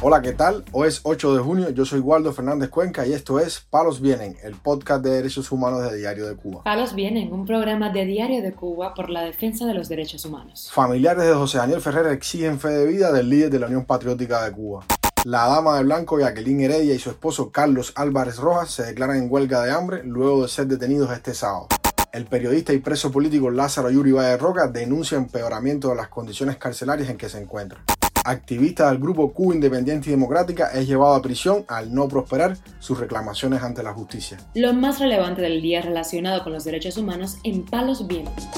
Hola, ¿qué tal? Hoy es 8 de junio, yo soy Waldo Fernández Cuenca y esto es Palos Vienen, el podcast de derechos humanos de Diario de Cuba. Palos Vienen, un programa de Diario de Cuba por la defensa de los derechos humanos. Familiares de José Daniel Ferrer exigen fe de vida del líder de la Unión Patriótica de Cuba. La dama de blanco Jacqueline Heredia y su esposo Carlos Álvarez Rojas se declaran en huelga de hambre luego de ser detenidos este sábado. El periodista y preso político Lázaro Yuri Valle Roca denuncia empeoramiento de las condiciones carcelarias en que se encuentra activista del grupo Cuba Independiente y Democrática, es llevado a prisión al no prosperar sus reclamaciones ante la justicia. Lo más relevante del día relacionado con los derechos humanos en Palos Vientos.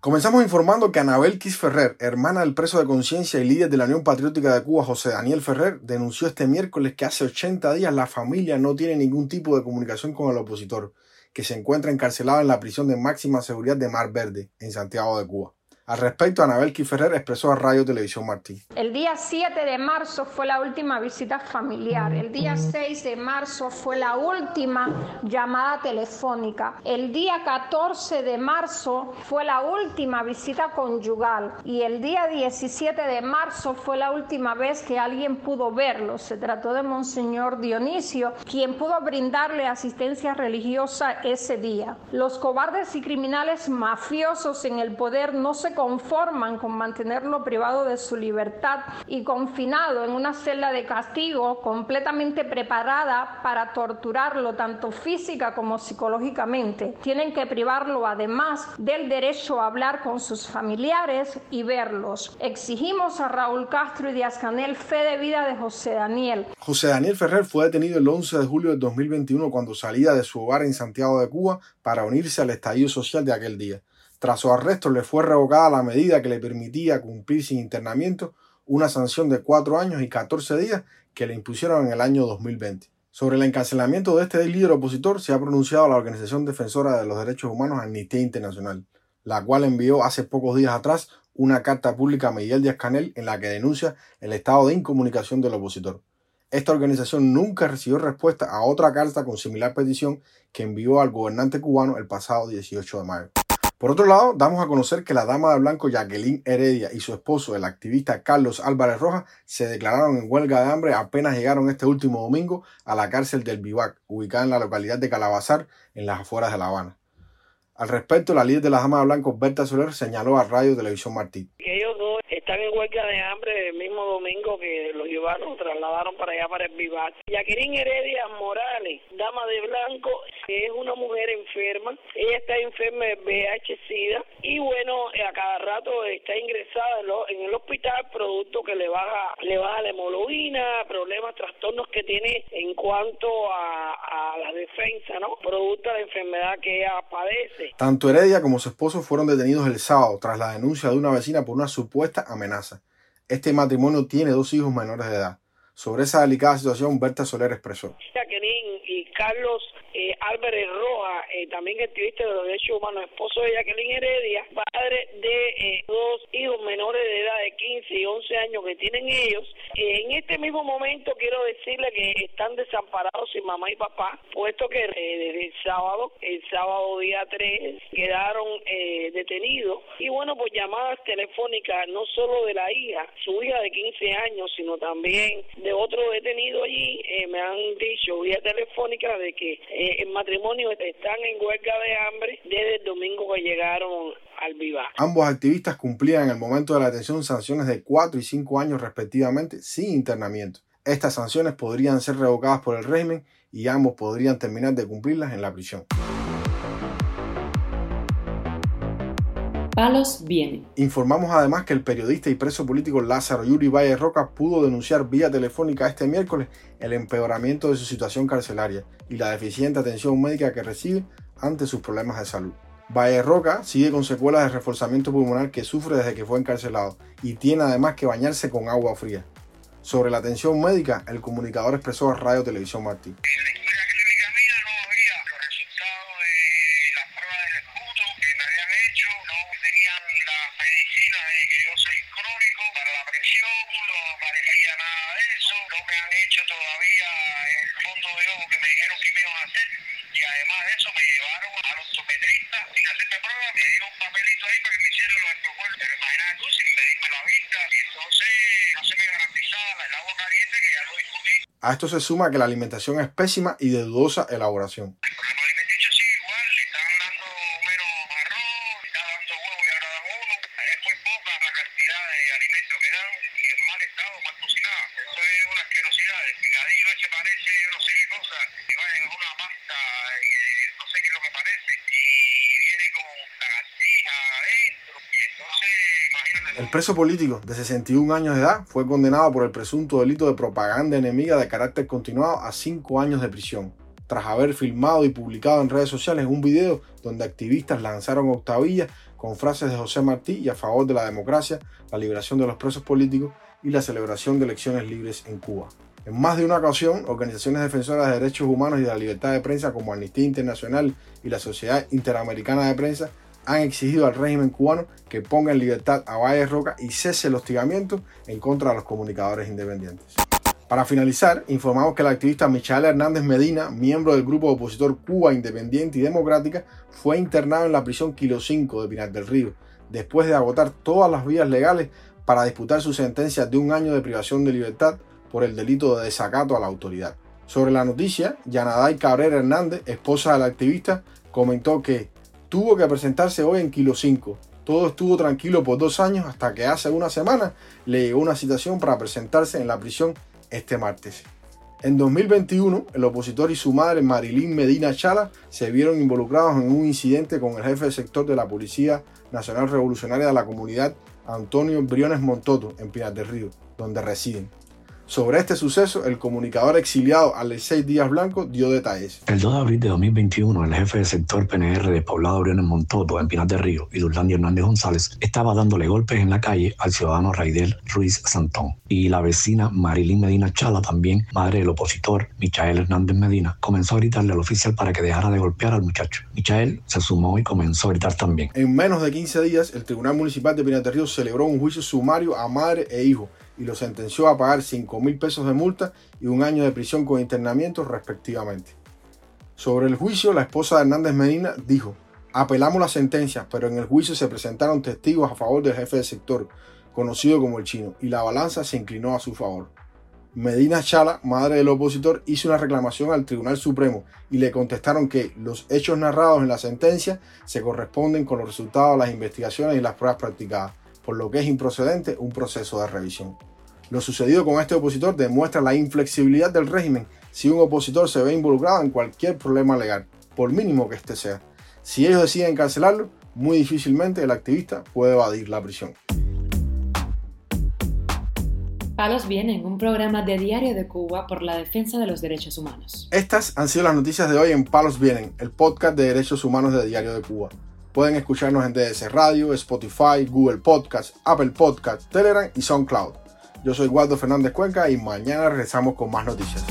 Comenzamos informando que Anabel Quis Ferrer, hermana del preso de conciencia y líder de la Unión Patriótica de Cuba, José Daniel Ferrer, denunció este miércoles que hace 80 días la familia no tiene ningún tipo de comunicación con el opositor, que se encuentra encarcelado en la prisión de máxima seguridad de Mar Verde, en Santiago de Cuba. Al respecto, Anabel Kiferrer expresó a Radio Televisión Martín. El día 7 de marzo fue la última visita familiar. El día 6 de marzo fue la última llamada telefónica. El día 14 de marzo fue la última visita conyugal. Y el día 17 de marzo fue la última vez que alguien pudo verlo. Se trató de Monseñor Dionisio, quien pudo brindarle asistencia religiosa ese día. Los cobardes y criminales mafiosos en el poder no se conforman con mantenerlo privado de su libertad y confinado en una celda de castigo completamente preparada para torturarlo tanto física como psicológicamente. Tienen que privarlo además del derecho a hablar con sus familiares y verlos. Exigimos a Raúl Castro y Díaz Canel fe de vida de José Daniel. José Daniel Ferrer fue detenido el 11 de julio de 2021 cuando salía de su hogar en Santiago de Cuba para unirse al estallido social de aquel día. Tras su arresto le fue revocada la medida que le permitía cumplir sin internamiento una sanción de cuatro años y 14 días que le impusieron en el año 2020. Sobre el encarcelamiento de este líder opositor se ha pronunciado la Organización Defensora de los Derechos Humanos Amnistía Internacional, la cual envió hace pocos días atrás una carta pública a Miguel Díaz Canel en la que denuncia el estado de incomunicación del opositor. Esta organización nunca recibió respuesta a otra carta con similar petición que envió al gobernante cubano el pasado 18 de mayo. Por otro lado, damos a conocer que la dama de blanco Jacqueline Heredia y su esposo, el activista Carlos Álvarez Rojas, se declararon en huelga de hambre apenas llegaron este último domingo a la cárcel del Vivac, ubicada en la localidad de Calabazar, en las afueras de La Habana. Al respecto, la líder de la dama de blanco, Berta Soler, señaló a Radio Televisión Martí. Dos están en huelga de hambre el mismo domingo que los llevaron, trasladaron para allá para el Vivac. Jacqueline Heredia Morales, dama de blanco, es una mujer enferma. Ella está enferma de VIH-Sida y bueno, a cada rato está ingresada en el hospital producto que le baja, le baja la hemoglobina, problemas, trastornos que tiene en cuanto a, a la defensa, ¿no? Producto de enfermedad que ella padece. Tanto Heredia como su esposo fueron detenidos el sábado tras la denuncia de una vecina por una supuesta amenaza. Este matrimonio tiene dos hijos menores de edad. Sobre esa delicada situación, Berta Soler expresó. Jacqueline y Carlos eh, Álvarez Roja, eh, también activista de los derechos humanos, esposo de Jacqueline Heredia, padre de eh, dos hijos menores de edad de 15 y 11 años que tienen ellos. en este mismo momento quiero decirle que están desamparados sin mamá y papá, puesto que desde el sábado, el sábado día 3, quedaron detenidos. Y bueno, pues llamadas telefónicas no solo de la hija, su hija de 15 años, sino también de otro detenido allí, me han dicho vía telefónica de que eh, en matrimonio están en huelga de hambre desde el domingo que llegaron al Viva. Ambos activistas cumplían en el momento de la detención sanciones de 4 y 5 años respectivamente sin internamiento. Estas sanciones podrían ser revocadas por el régimen y ambos podrían terminar de cumplirlas en la prisión. Palos viene. Informamos además que el periodista y preso político Lázaro Yuri Valle Roca pudo denunciar vía telefónica este miércoles el empeoramiento de su situación carcelaria y la deficiente atención médica que recibe ante sus problemas de salud. Valle Roca sigue con secuelas de reforzamiento pulmonar que sufre desde que fue encarcelado y tiene además que bañarse con agua fría. Sobre la atención médica, el comunicador expresó a Radio Televisión Martí. no me han hecho todavía el fondo de ojo que me dijeron que me iban a hacer y además de eso me llevaron al optometrista sin hacerme prueba, me dieron un papelito ahí para que me hicieran los. Pero imagínate tú, sin la vista, y entonces no se me garantizaba el agua caliente que ya lo discutí. A esto se suma que la alimentación es pésima y de dudosa elaboración. El problema alimenticio sí igual, le estaban dando menos arroz, le estaban dando huevo y ahora dan uno. Es muy poca la cantidad de alimentos que dan y en mal estado, mal. Eso es una asquerosidad. El picadillo ese parece yo no sé qué cosa, que va en una pasta, eh, no sé qué es lo que parece, y viene con lagartija adentro. Y entonces, imagínate. El preso político de 61 años de edad fue condenado por el presunto delito de propaganda enemiga de carácter continuado a 5 años de prisión, tras haber filmado y publicado en redes sociales un video donde activistas lanzaron octavillas con frases de José Martí y a favor de la democracia, la liberación de los presos políticos y la celebración de elecciones libres en Cuba. En más de una ocasión, organizaciones defensoras de derechos humanos y de la libertad de prensa como Amnistía Internacional y la Sociedad Interamericana de Prensa han exigido al régimen cubano que ponga en libertad a Valle Roca y cese el hostigamiento en contra de los comunicadores independientes. Para finalizar, informamos que el activista Michael Hernández Medina, miembro del grupo opositor Cuba Independiente y Democrática, fue internado en la prisión Kilo 5 de Pinar del Río, después de agotar todas las vías legales para disputar su sentencia de un año de privación de libertad por el delito de desacato a la autoridad. Sobre la noticia, Yanaday Cabrera Hernández, esposa del activista, comentó que tuvo que presentarse hoy en Kilo 5. Todo estuvo tranquilo por dos años hasta que hace una semana le llegó una citación para presentarse en la prisión este martes. En 2021, el opositor y su madre Marilyn Medina Chala se vieron involucrados en un incidente con el jefe de sector de la Policía Nacional Revolucionaria de la Comunidad, Antonio Briones Montoto, en Pinar del Río, donde residen. Sobre este suceso, el comunicador exiliado Alexei Díaz Blanco dio detalles. El 2 de abril de 2021, el jefe del sector PNR de Poblado Briones Montoto, en Pinar del Río, y Hernández González, estaba dándole golpes en la calle al ciudadano Raidel Ruiz Santón. Y la vecina Marilyn Medina Chala, también madre del opositor Michael Hernández Medina, comenzó a gritarle al oficial para que dejara de golpear al muchacho. Michael se sumó y comenzó a gritar también. En menos de 15 días, el Tribunal Municipal de Pinar del Río celebró un juicio sumario a madre e hijo y lo sentenció a pagar 5 mil pesos de multa y un año de prisión con internamiento respectivamente. Sobre el juicio, la esposa de Hernández Medina dijo, apelamos la sentencia, pero en el juicio se presentaron testigos a favor del jefe del sector, conocido como el chino, y la balanza se inclinó a su favor. Medina Chala, madre del opositor, hizo una reclamación al Tribunal Supremo y le contestaron que los hechos narrados en la sentencia se corresponden con los resultados de las investigaciones y las pruebas practicadas por lo que es improcedente un proceso de revisión. Lo sucedido con este opositor demuestra la inflexibilidad del régimen si un opositor se ve involucrado en cualquier problema legal, por mínimo que éste sea. Si ellos deciden encarcelarlo, muy difícilmente el activista puede evadir la prisión. Palos Vienen, un programa de Diario de Cuba por la defensa de los derechos humanos. Estas han sido las noticias de hoy en Palos Vienen, el podcast de derechos humanos de Diario de Cuba. Pueden escucharnos en DS Radio, Spotify, Google Podcast, Apple Podcast, Telegram y SoundCloud. Yo soy Waldo Fernández Cuenca y mañana regresamos con más noticias.